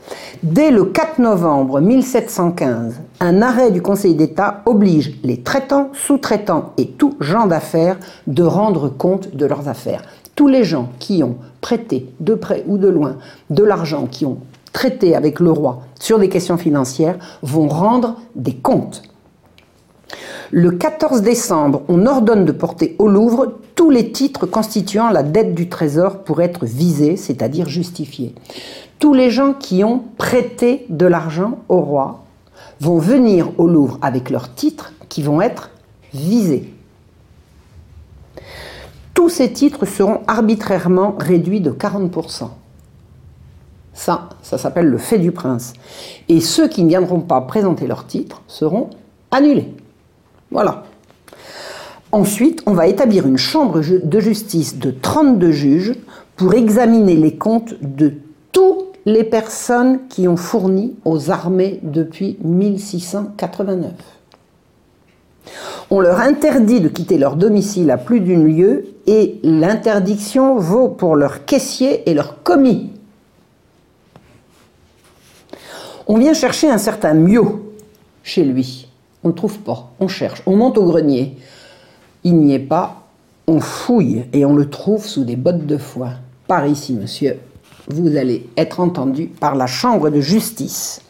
Dès le 4 novembre 1715, un arrêt du Conseil d'État oblige les traitants, sous-traitants et tout gens d'affaires de rendre compte de leurs affaires. Tous les gens qui ont prêté de près ou de loin de l'argent, qui ont traité avec le roi sur des questions financières, vont rendre des comptes. Le 14 décembre, on ordonne de porter au Louvre tous les titres constituant la dette du Trésor pour être visés, c'est-à-dire justifiés. Tous les gens qui ont prêté de l'argent au roi vont venir au Louvre avec leurs titres qui vont être visés. Tous ces titres seront arbitrairement réduits de 40%. Ça, ça s'appelle le fait du prince. Et ceux qui ne viendront pas présenter leurs titres seront annulés. Voilà. Ensuite, on va établir une chambre de justice de 32 juges pour examiner les comptes de toutes les personnes qui ont fourni aux armées depuis 1689. On leur interdit de quitter leur domicile à plus d'une lieue et l'interdiction vaut pour leurs caissiers et leurs commis. On vient chercher un certain Mio chez lui. On ne trouve pas. On cherche. On monte au grenier. Il n'y est pas. On fouille et on le trouve sous des bottes de foin. Par ici, monsieur, vous allez être entendu par la Chambre de justice.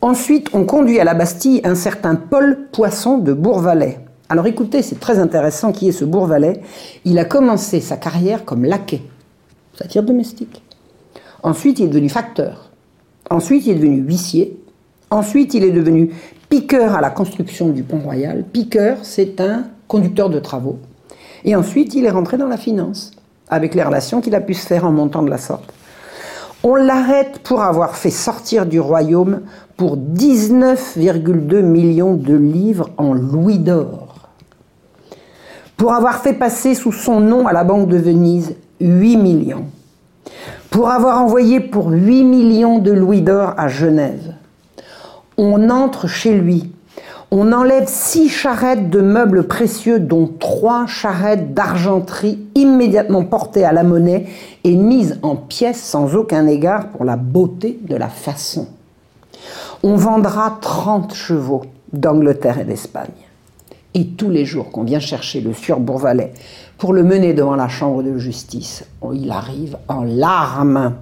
Ensuite, on conduit à la Bastille un certain Paul Poisson de Bourvalet. Alors écoutez, c'est très intéressant qui est ce Bourvalet. Il a commencé sa carrière comme laquais, satire domestique. Ensuite, il est devenu facteur. Ensuite, il est devenu huissier. Ensuite, il est devenu piqueur à la construction du pont royal. Piqueur, c'est un conducteur de travaux. Et ensuite, il est rentré dans la finance, avec les relations qu'il a pu se faire en montant de la sorte. On l'arrête pour avoir fait sortir du royaume pour 19,2 millions de livres en louis d'or. Pour avoir fait passer sous son nom à la Banque de Venise 8 millions. Pour avoir envoyé pour 8 millions de louis d'or à Genève on entre chez lui. On enlève six charrettes de meubles précieux, dont trois charrettes d'argenterie immédiatement portées à la monnaie et mises en pièces sans aucun égard pour la beauté de la façon. On vendra 30 chevaux d'Angleterre et d'Espagne. Et tous les jours qu'on vient chercher le sieur Bourvalet pour le mener devant la chambre de justice, il arrive en larmes.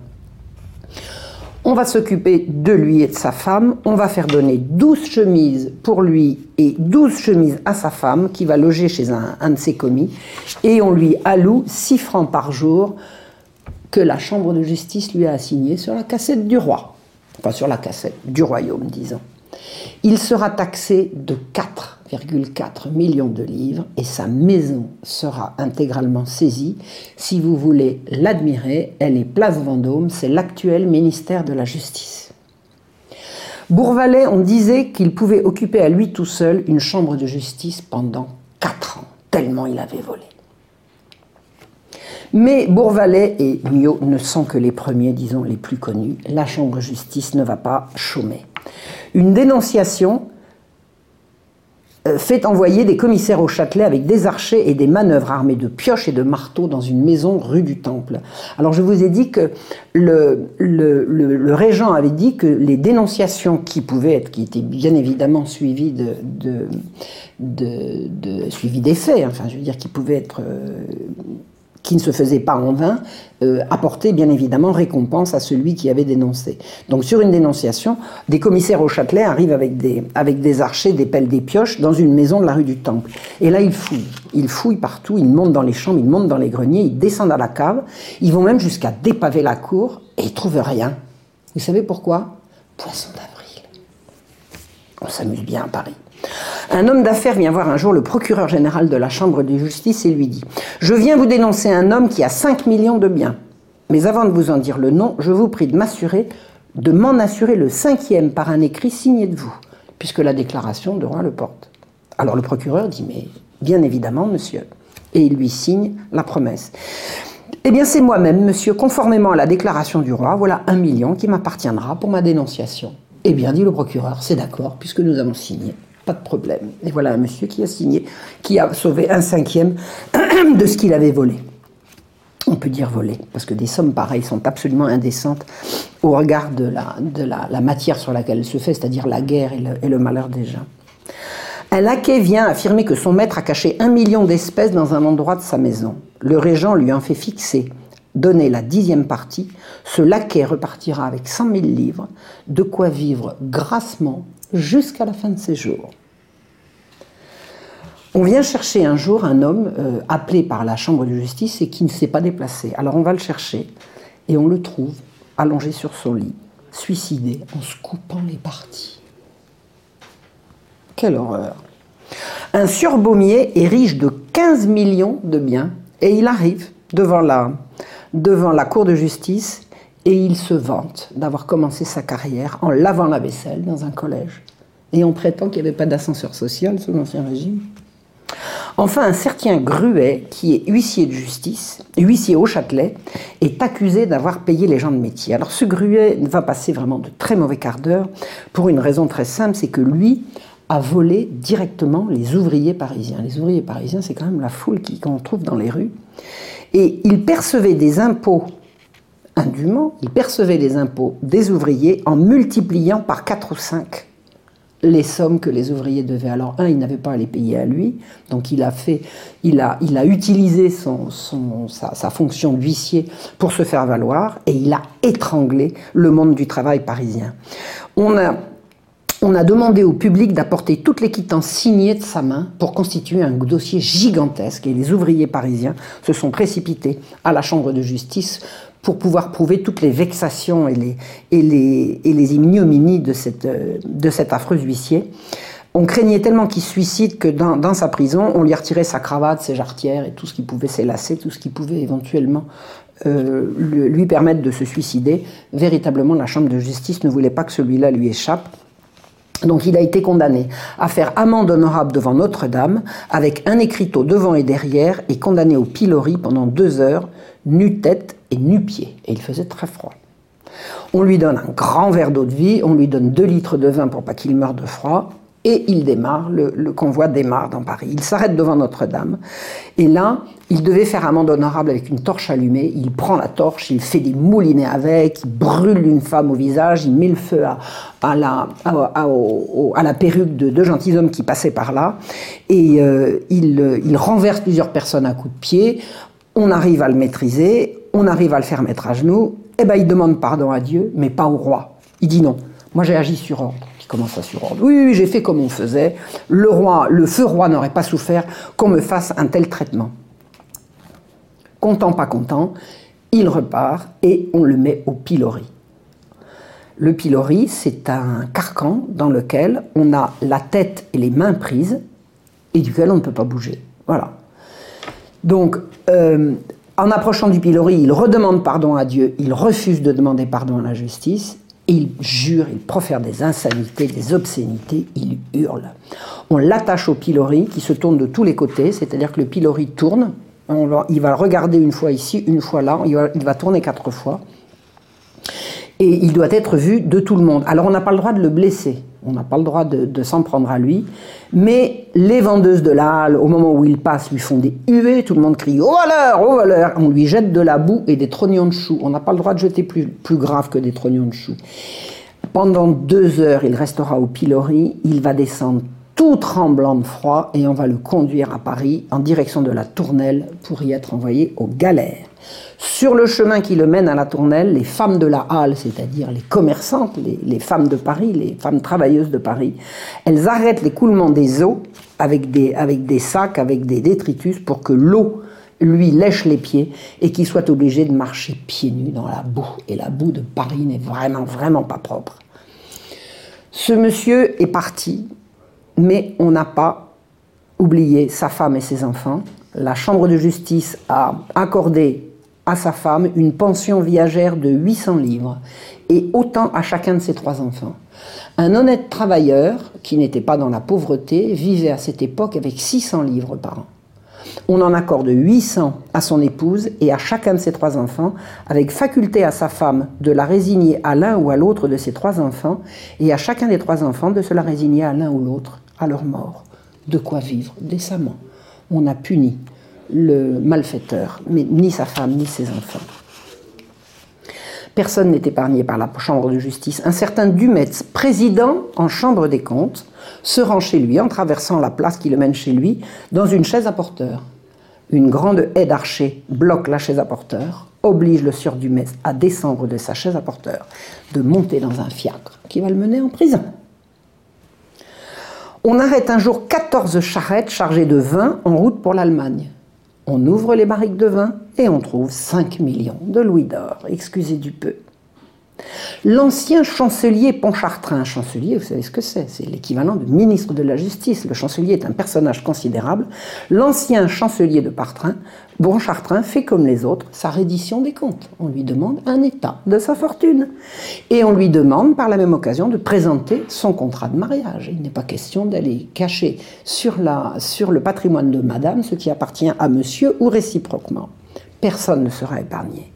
On va s'occuper de lui et de sa femme. On va faire donner 12 chemises pour lui et 12 chemises à sa femme qui va loger chez un, de ses commis. Et on lui alloue 6 francs par jour que la chambre de justice lui a assigné sur la cassette du roi. Enfin, sur la cassette du royaume, disons. Il sera taxé de 4 4 millions de livres et sa maison sera intégralement saisie. Si vous voulez l'admirer, elle est place Vendôme, c'est l'actuel ministère de la Justice. Bourvalet, on disait qu'il pouvait occuper à lui tout seul une chambre de justice pendant 4 ans, tellement il avait volé. Mais Bourvalet et Mio ne sont que les premiers, disons, les plus connus. La chambre de justice ne va pas chômer. Une dénonciation fait envoyer des commissaires au Châtelet avec des archers et des manœuvres armés de pioches et de marteaux dans une maison rue du Temple. Alors je vous ai dit que le, régent avait dit que les dénonciations qui pouvaient être, qui étaient bien évidemment suivies de, de, de, des faits, enfin je veux dire qui pouvaient être euh, qui ne se faisait pas en vain, euh, apportait bien évidemment récompense à celui qui avait dénoncé. Donc sur une dénonciation, des commissaires au Châtelet arrivent avec des, avec des archers, des pelles, des pioches dans une maison de la rue du Temple. Et là, ils fouillent. Ils fouillent partout, ils montent dans les chambres, ils montent dans les greniers, ils descendent à la cave, ils vont même jusqu'à dépaver la cour et ils trouvent rien. Vous savez pourquoi? Poisson d'avril. On s'amuse bien à Paris. Un homme d'affaires vient voir un jour le procureur général de la Chambre de justice et lui dit Je viens vous dénoncer un homme qui a 5 millions de biens. Mais avant de vous en dire le nom, je vous prie de m'assurer, de m'en assurer le cinquième par un écrit signé de vous, puisque la déclaration de roi le porte. Alors le procureur dit Mais bien évidemment, monsieur. Et il lui signe la promesse. Eh bien, c'est moi-même, monsieur, conformément à la déclaration du roi, voilà un million qui m'appartiendra pour ma dénonciation. Eh bien, dit le procureur, c'est d'accord, puisque nous avons signé. Pas de problème. Et voilà un monsieur qui a signé, qui a sauvé un cinquième de ce qu'il avait volé. On peut dire volé, parce que des sommes pareilles sont absolument indécentes au regard de la, matière sur laquelle elle se fait, c'est-à-dire la guerre et le, et le malheur des gens. Un laquais vient affirmer que son maître a caché un million d'espèces dans un endroit de sa maison. Le régent lui en fait fixer, donner la dixième partie. Ce laquais repartira avec cent mille livres, de quoi vivre grassement jusqu'à la fin de ses jours. On vient chercher un jour un homme euh, appelé par la chambre de justice et qui ne s'est pas déplacé. Alors on va le chercher et on le trouve allongé sur son lit, suicidé en se coupant les parties. Quelle horreur. Un surbaumier est riche de 15 millions de biens et il arrive devant la, devant la cour de justice et il se vante d'avoir commencé sa carrière en lavant la vaisselle dans un collège et en prétend qu'il n'y avait pas d'ascenseur social sous l'Ancien Régime. Enfin, un certain Gruet, qui est huissier de justice, huissier au Châtelet, est accusé d'avoir payé les gens de métier. Alors ce Gruet va passer vraiment de très mauvais quart d'heure pour une raison très simple, c'est que lui a volé directement les ouvriers parisiens. Les ouvriers parisiens, c'est quand même la foule qu'on trouve dans les rues. Et il percevait des impôts indûment, il percevait les impôts des ouvriers en multipliant par 4 ou 5 les sommes que les ouvriers devaient. Alors, un, il n'avait pas à les payer à lui, donc il a, fait, il a, il a utilisé son, son, sa, sa, fonction d'huissier pour se faire valoir, et il a étranglé le monde du travail parisien. On a on a demandé au public d'apporter toutes les quittances signées de sa main pour constituer un dossier gigantesque et les ouvriers parisiens se sont précipités à la chambre de justice pour pouvoir prouver toutes les vexations et les, et les, et les ignominies de, cette, de cet affreux huissier. On craignait tellement qu'il suicide que dans, dans, sa prison, on lui retirait sa cravate, ses jarretières et tout ce qui pouvait s'élasser, tout ce qui pouvait éventuellement euh, lui permettre de se suicider. Véritablement, la Chambre de justice ne voulait pas que celui-là lui échappe. Donc il a été condamné à faire amende honorable devant Notre-Dame, avec un écriteau devant et derrière, et condamné au pilori pendant deux heures, nu-tête et nu-pied. Et il faisait très froid. On lui donne un grand verre d'eau de vie, on lui donne deux litres de vin pour pas qu'il meure de froid, et il démarre, le, convoi démarre dans Paris. Il s'arrête devant Notre-Dame. Et là, il devait faire amende honorable avec une torche allumée. Il prend la torche, il fait des moulinets avec, il brûle une femme au visage, il met le feu à, la, perruque de deux gentilshommes qui passaient par là. Et euh, il, il renverse plusieurs personnes à coups de pied. On arrive à le maîtriser, on arrive à le faire mettre à genoux. Et eh ben, il demande pardon à Dieu, mais pas au roi. Il dit non. Moi, j'ai agi sur ordre. Comment ça sur ordre Oui, oui, j'ai fait comme on faisait. Le roi, le feu roi n'aurait pas souffert qu'on me fasse un tel traitement. Content, pas content, il repart et on le met au pilori. Le pilori, c'est un carcan dans lequel on a la tête et les mains prises et duquel on ne peut pas bouger. Voilà. Donc, euh, en approchant du pilori, il redemande pardon à Dieu, il refuse de demander pardon à la justice, il jure, il profère des insanités, des obscénités, il hurle. On l'attache au pilori qui se tourne de tous les côtés, c'est-à-dire que le pilori tourne, il va regarder une fois ici, une fois là, il va, tourner quatre fois. Et il doit être vu de tout le monde. Alors on n'a pas le droit de le blesser, on n'a pas le droit de, s'en prendre à lui, mais les vendeuses de la halle, au moment où il passe, lui font des huées, tout le monde crie « Au valeur Au valeur !» On lui jette de la boue et des trognons de choux. On n'a pas le droit de jeter plus, plus grave que des trognons de choux. Pendant deux heures, il restera au pilori, il va descendre tout tremblant de froid et on va le conduire à Paris en direction de la Tournelle pour y être envoyé aux galères. Sur le chemin qui le mène à la Tournelle, les femmes de la halle, c'est-à-dire les commerçantes, les, femmes de Paris, les femmes travailleuses de Paris, elles arrêtent l'écoulement des eaux avec des, avec des sacs, avec des détritus pour que l'eau lui lèche les pieds et qu'il soit obligé de marcher pieds nus dans la boue. Et la boue de Paris n'est vraiment, vraiment pas propre. Ce monsieur est parti, mais on n'a pas oublié sa femme et ses enfants. La Chambre de justice a accordé à sa femme une pension viagère de 800 livres et autant à chacun de ses trois enfants. Un honnête travailleur, qui n'était pas dans la pauvreté, vivait à cette époque avec 600 livres par an. On en accorde 800 à son épouse et à chacun de ses trois enfants, avec faculté à sa femme de la résigner à l'un ou à l'autre de ses trois enfants, et à chacun des trois enfants de se la résigner à l'un ou l'autre à leur mort. De quoi vivre décemment. On a puni le malfaiteur, mais ni sa femme ni ses enfants. Personne n'est épargné par la Chambre de justice. Un certain Dumetz, président en Chambre des comptes, se rend chez lui en traversant la place qui le mène chez lui dans une chaise à porteur. Une grande haie d'archer bloque la chaise à porteur, oblige le sieur Dumetz à descendre de sa chaise à porteur, de monter dans un fiacre qui va le mener en prison. On arrête un jour 14 charrettes chargées de vin en route pour l'Allemagne. On ouvre les barriques de vin et on trouve 5 millions de louis d'or, excusez du peu. L'ancien chancelier Pontchartrain, chancelier, vous savez ce que c'est, c'est l'équivalent de ministre de la Justice. Le chancelier est un personnage considérable. L'ancien chancelier de Partrin, Pontchartrain, fait comme les autres sa reddition des comptes. On lui demande un état de sa fortune. Et on lui demande par la même occasion de présenter son contrat de mariage. Il n'est pas question d'aller cacher sur, le patrimoine de madame ce qui appartient à monsieur ou réciproquement. Personne ne sera épargné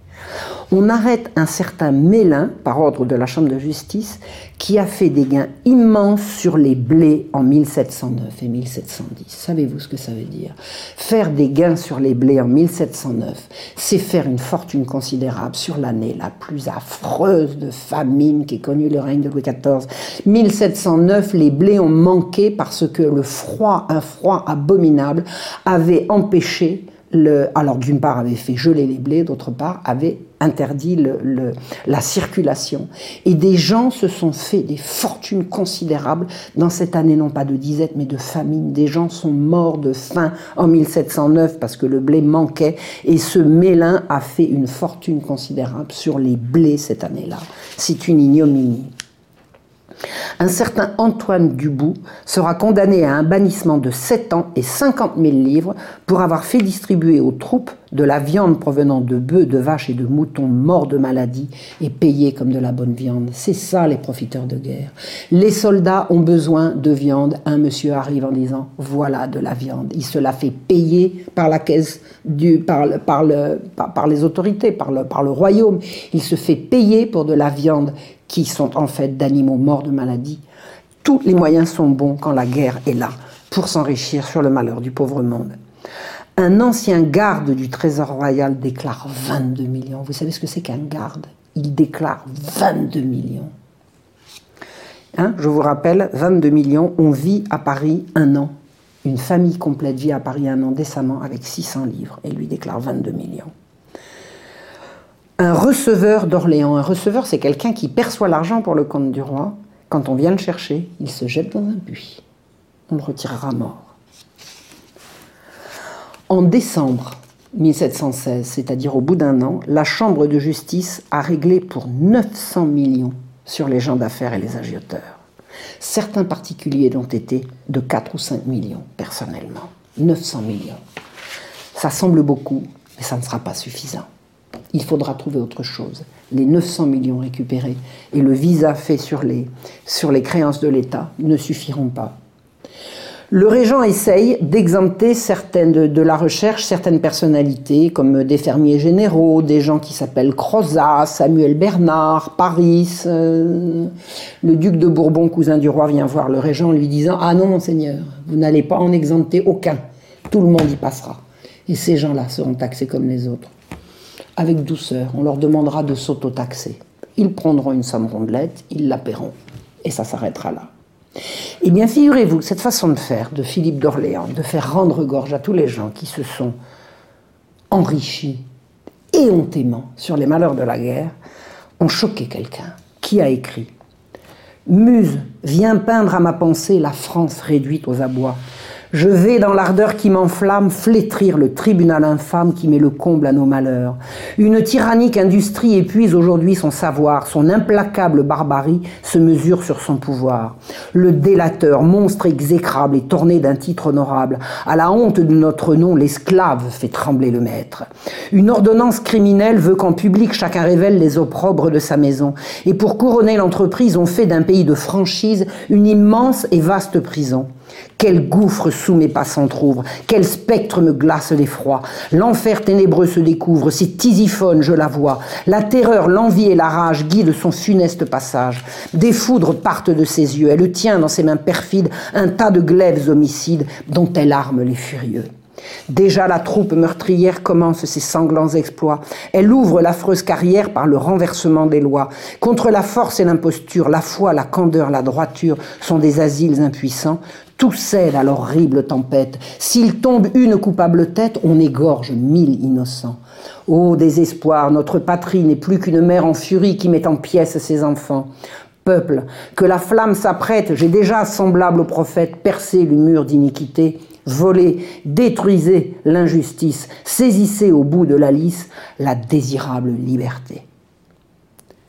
on arrête un certain Mélin, par ordre de la Chambre de justice, qui a fait des gains immenses sur les blés en 1709 et 1710. Savez-vous ce que ça veut dire? Faire des gains sur les blés en 1709, c'est faire une fortune considérable sur l'année la plus affreuse de famine qu'ait connue le règne de Louis XIV. 1709, les blés ont manqué parce que le froid, un froid abominable, avait empêché alors d'une part avait fait geler les blés, d'autre part avait interdit la circulation. Et des gens se sont fait des fortunes considérables dans cette année, non pas de disette, mais de famine. Des gens sont morts de faim en 1709 parce que le blé manquait, et ce Mélin a fait une fortune considérable sur les blés cette année-là. C'est une ignominie. Un certain Antoine Dubout sera condamné à un bannissement de 7 ans et 50 000 livres pour avoir fait distribuer aux troupes de la viande provenant de bœufs, de vaches et de moutons morts de maladie et payés comme de la bonne viande. C'est ça les profiteurs de guerre. Les soldats ont besoin de viande. Un monsieur arrive en disant voilà de la viande. Il se la fait payer par la caisse du, par, par, le, par, les autorités, par le, par le royaume. Il se fait payer pour de la viande qui sont en fait d'animaux morts de maladie. Tous les moyens sont bons quand la guerre est là pour s'enrichir sur le malheur du pauvre monde. Un ancien garde du Trésor royal déclare 22 millions. Vous savez ce que c'est qu'un garde? Il déclare 22 millions. Hein, je vous rappelle, 22 millions, on vit à Paris un an. Une famille complète vit à Paris un an décemment avec 600 livres et lui déclare 22 millions un receveur d'Orléans. Un receveur, c'est quelqu'un qui perçoit l'argent pour le compte du roi. Quand on vient le chercher, il se jette dans un puits. On le retirera mort. En décembre 1716, c'est-à-dire au bout d'un an, la Chambre de justice a réglé pour 900 millions sur les gens d'affaires et les agioteurs. Certains particuliers l'ont été de 4 ou 5 millions personnellement. 900 millions. Ça semble beaucoup, mais ça ne sera pas suffisant il faudra trouver autre chose. Les 900 millions récupérés et le visa fait sur les, créances de l'État ne suffiront pas. Le régent essaye d'exempter certaines de, la recherche certaines personnalités, comme des fermiers généraux, des gens qui s'appellent Crozat, Samuel Bernard, Paris. Euh, le duc de Bourbon, cousin du roi, vient voir le régent en lui disant Ah non, monseigneur, vous n'allez pas en exempter aucun. Tout le monde y passera. Et ces gens-là seront taxés comme les autres avec douceur. On leur demandera de s'auto-taxer. Ils prendront une somme rondelette, ils la paieront. Et ça s'arrêtera là. Eh bien, figurez-vous cette façon de faire de Philippe d'Orléans, de faire rendre gorge à tous les gens qui se sont enrichis éhontément sur les malheurs de la guerre, ont choqué quelqu'un qui a écrit Muse, viens peindre à ma pensée la France réduite aux abois je vais, dans l'ardeur qui m'enflamme, flétrir le tribunal infâme qui met le comble à nos malheurs. Une tyrannique industrie épuise aujourd'hui son savoir, son implacable barbarie se mesure sur son pouvoir. Le délateur, monstre exécrable, est tourné d'un titre honorable. À la honte de notre nom, l'esclave fait trembler le maître. Une ordonnance criminelle veut qu'en public chacun révèle les opprobres de sa maison. Et pour couronner l'entreprise, on fait d'un pays de franchise une immense et vaste prison. Quel gouffre sous mes pas s'entr'ouvre, quel spectre me glace l'effroi. L'enfer ténébreux se découvre, c'est Tisiphone, je la vois. La terreur, l'envie et la rage guident son funeste passage. Des foudres partent de ses yeux, elle tient dans ses mains perfides un tas de glaives homicides dont elle arme les furieux. Déjà la troupe meurtrière commence ses sanglants exploits. Elle ouvre l'affreuse carrière par le renversement des lois. Contre la force et l'imposture, la foi, la candeur, la droiture sont des asiles impuissants. Tout cède à l'horrible tempête. S'il tombe une coupable tête, on égorge mille innocents. Ô désespoir, notre patrie n'est plus qu'une mère en furie qui met en pièces ses enfants. Peuple, que la flamme s'apprête, j'ai déjà, semblable au prophète, percé le mur d'iniquité volez, détruisez l'injustice, saisissez au bout de la lisse la désirable liberté.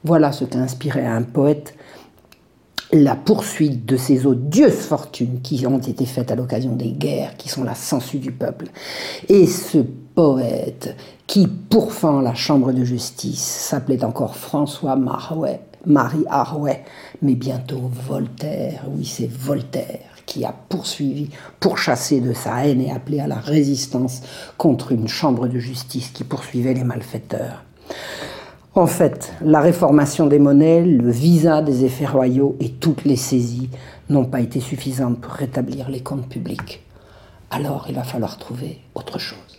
Voilà ce qu'a inspiré à un poète la poursuite de ces odieuses fortunes qui ont été faites à l'occasion des guerres, qui sont la sangsue du peuple. Et ce poète qui pourfend la chambre de justice s'appelait encore François Marouet, Marie Arouet, mais bientôt Voltaire, oui c'est Voltaire qui a poursuivi, pourchassé de sa haine et appelé à la résistance contre une chambre de justice qui poursuivait les malfaiteurs. En fait, la réformation des monnaies, le visa des effets royaux et toutes les saisies n'ont pas été suffisantes pour rétablir les comptes publics. Alors il va falloir trouver autre chose.